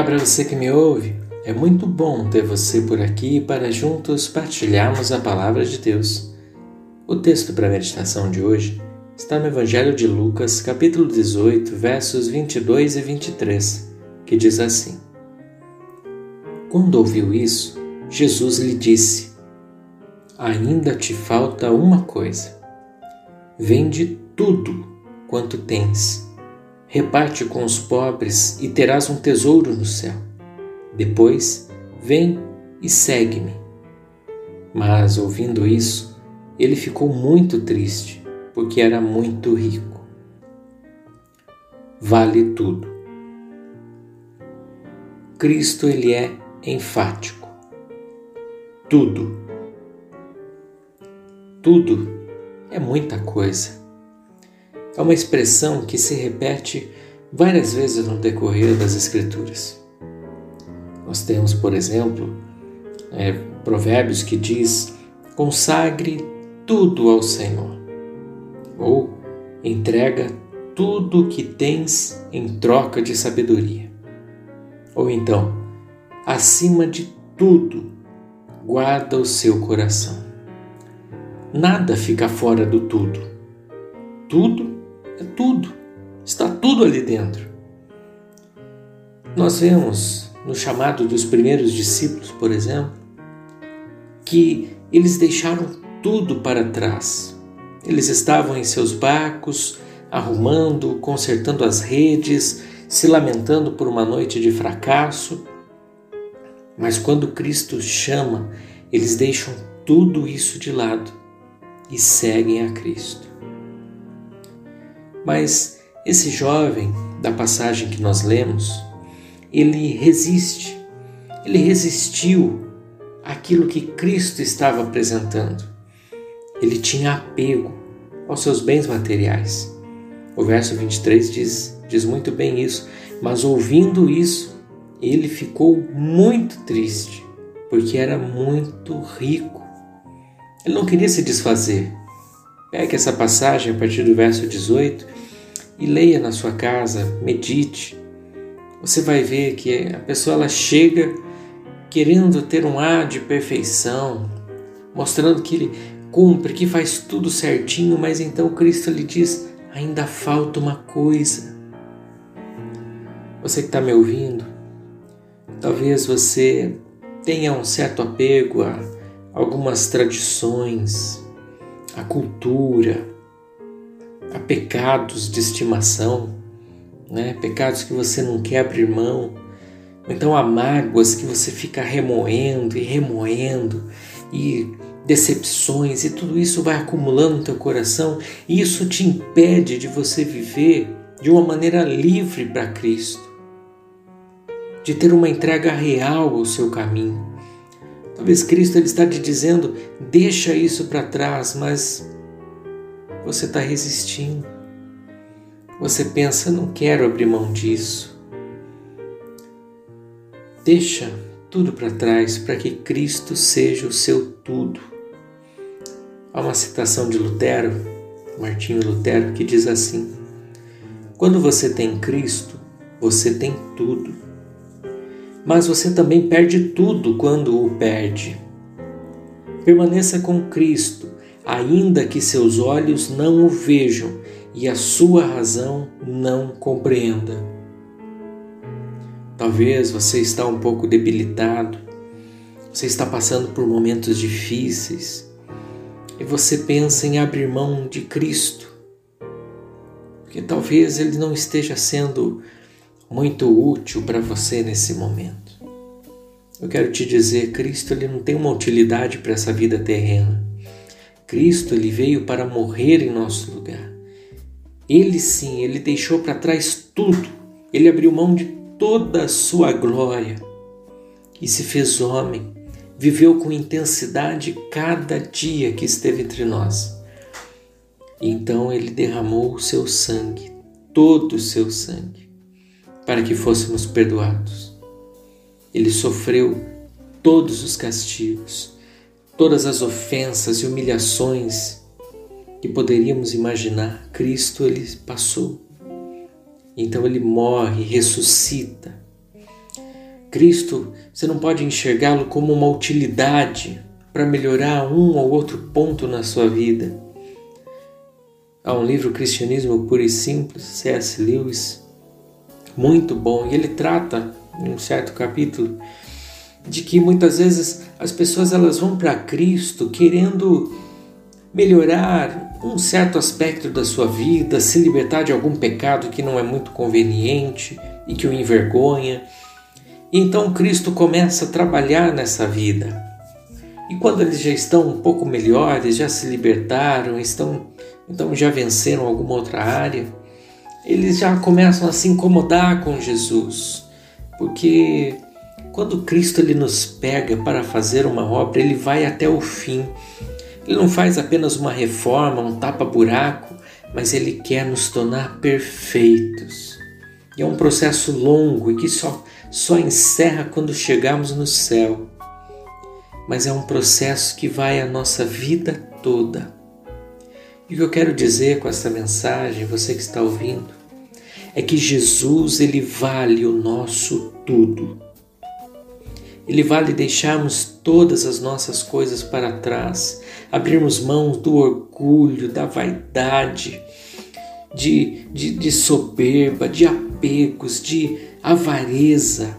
Olá para você que me ouve. É muito bom ter você por aqui para juntos partilharmos a palavra de Deus. O texto para a meditação de hoje está no Evangelho de Lucas, capítulo 18, versos 22 e 23, que diz assim: Quando ouviu isso, Jesus lhe disse: Ainda te falta uma coisa. Vende tudo quanto tens reparte com os pobres e terás um tesouro no céu. Depois, vem e segue-me. Mas, ouvindo isso, ele ficou muito triste, porque era muito rico. Vale tudo. Cristo, ele é enfático. Tudo. Tudo é muita coisa é uma expressão que se repete várias vezes no decorrer das Escrituras. Nós temos, por exemplo, é, provérbios que diz: consagre tudo ao Senhor, ou entrega tudo o que tens em troca de sabedoria. Ou então, acima de tudo, guarda o seu coração. Nada fica fora do tudo. Tudo é tudo. Está tudo ali dentro. Nós vemos no chamado dos primeiros discípulos, por exemplo, que eles deixaram tudo para trás. Eles estavam em seus barcos, arrumando, consertando as redes, se lamentando por uma noite de fracasso. Mas quando Cristo chama, eles deixam tudo isso de lado e seguem a Cristo. Mas esse jovem, da passagem que nós lemos, ele resiste, ele resistiu àquilo que Cristo estava apresentando. Ele tinha apego aos seus bens materiais. O verso 23 diz, diz muito bem isso, mas ouvindo isso, ele ficou muito triste, porque era muito rico. Ele não queria se desfazer, Pegue essa passagem a partir do verso 18 e leia na sua casa, medite. Você vai ver que a pessoa ela chega querendo ter um ar de perfeição, mostrando que ele cumpre, que faz tudo certinho, mas então Cristo lhe diz: ainda falta uma coisa. Você que está me ouvindo, talvez você tenha um certo apego a algumas tradições, a cultura, a pecados de estimação, né? pecados que você não quer abrir mão, ou então há mágoas que você fica remoendo e remoendo, e decepções, e tudo isso vai acumulando no teu coração, e isso te impede de você viver de uma maneira livre para Cristo, de ter uma entrega real ao seu caminho. Talvez Cristo ele está te dizendo: deixa isso para trás, mas você está resistindo. Você pensa: não quero abrir mão disso. Deixa tudo para trás para que Cristo seja o seu tudo. Há uma citação de Lutero, Martinho Lutero, que diz assim: Quando você tem Cristo, você tem tudo mas você também perde tudo quando o perde. Permaneça com Cristo, ainda que seus olhos não o vejam e a sua razão não compreenda. Talvez você está um pouco debilitado, você está passando por momentos difíceis e você pensa em abrir mão de Cristo, porque talvez ele não esteja sendo muito útil para você nesse momento. Eu quero te dizer, Cristo ele não tem uma utilidade para essa vida terrena. Cristo ele veio para morrer em nosso lugar. Ele sim, ele deixou para trás tudo. Ele abriu mão de toda a sua glória e se fez homem. Viveu com intensidade cada dia que esteve entre nós. Então ele derramou o seu sangue, todo o seu sangue para que fôssemos perdoados. Ele sofreu todos os castigos, todas as ofensas e humilhações que poderíamos imaginar. Cristo ele passou. Então ele morre, ressuscita. Cristo, você não pode enxergá-lo como uma utilidade para melhorar um ou outro ponto na sua vida. Há um livro Cristianismo Puro e Simples, C.S. Lewis, muito bom, e ele trata em um certo capítulo de que muitas vezes as pessoas elas vão para Cristo querendo melhorar um certo aspecto da sua vida, se libertar de algum pecado que não é muito conveniente e que o envergonha. Então Cristo começa a trabalhar nessa vida. E quando eles já estão um pouco melhores, já se libertaram, estão então já venceram alguma outra área, eles já começam a se incomodar com Jesus, porque quando Cristo ele nos pega para fazer uma obra, ele vai até o fim. Ele não faz apenas uma reforma, um tapa-buraco, mas ele quer nos tornar perfeitos. E é um processo longo e que só, só encerra quando chegarmos no céu. Mas é um processo que vai a nossa vida toda. E o que eu quero dizer com essa mensagem, você que está ouvindo, é que Jesus ele vale o nosso tudo. Ele vale deixarmos todas as nossas coisas para trás, abrirmos mãos do orgulho, da vaidade, de, de, de soberba, de apegos, de avareza.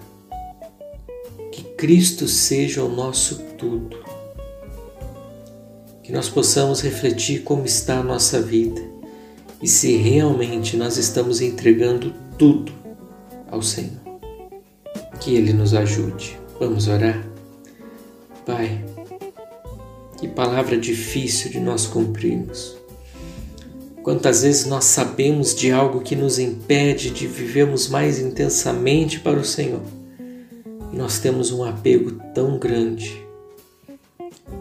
Que Cristo seja o nosso tudo que nós possamos refletir como está a nossa vida e se realmente nós estamos entregando tudo ao Senhor. Que Ele nos ajude. Vamos orar? Pai, que palavra difícil de nós cumprirmos. Quantas vezes nós sabemos de algo que nos impede de vivermos mais intensamente para o Senhor e nós temos um apego tão grande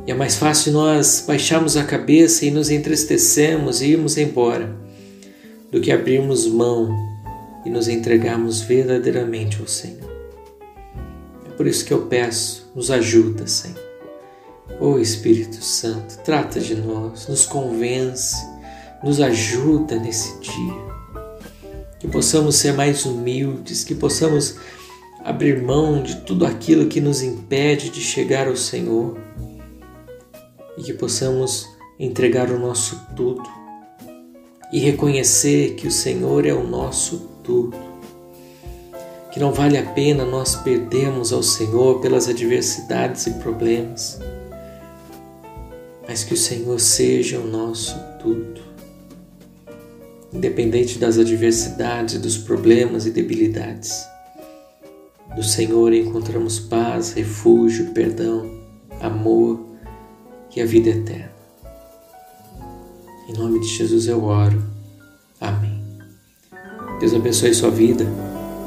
e é mais fácil nós baixarmos a cabeça e nos entristecemos e irmos embora, do que abrirmos mão e nos entregarmos verdadeiramente ao Senhor. É por isso que eu peço, nos ajuda, Senhor. Ô oh, Espírito Santo, trata de nós, nos convence, nos ajuda nesse dia. Que possamos ser mais humildes, que possamos abrir mão de tudo aquilo que nos impede de chegar ao Senhor e que possamos entregar o nosso tudo e reconhecer que o Senhor é o nosso tudo. Que não vale a pena nós perdermos ao Senhor pelas adversidades e problemas, mas que o Senhor seja o nosso tudo. Independente das adversidades, dos problemas e debilidades, do Senhor encontramos paz, refúgio, perdão, amor e a vida eterna. Em nome de Jesus eu oro. Amém. Deus abençoe sua vida.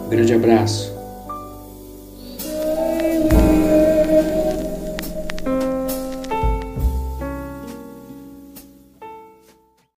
Um grande abraço.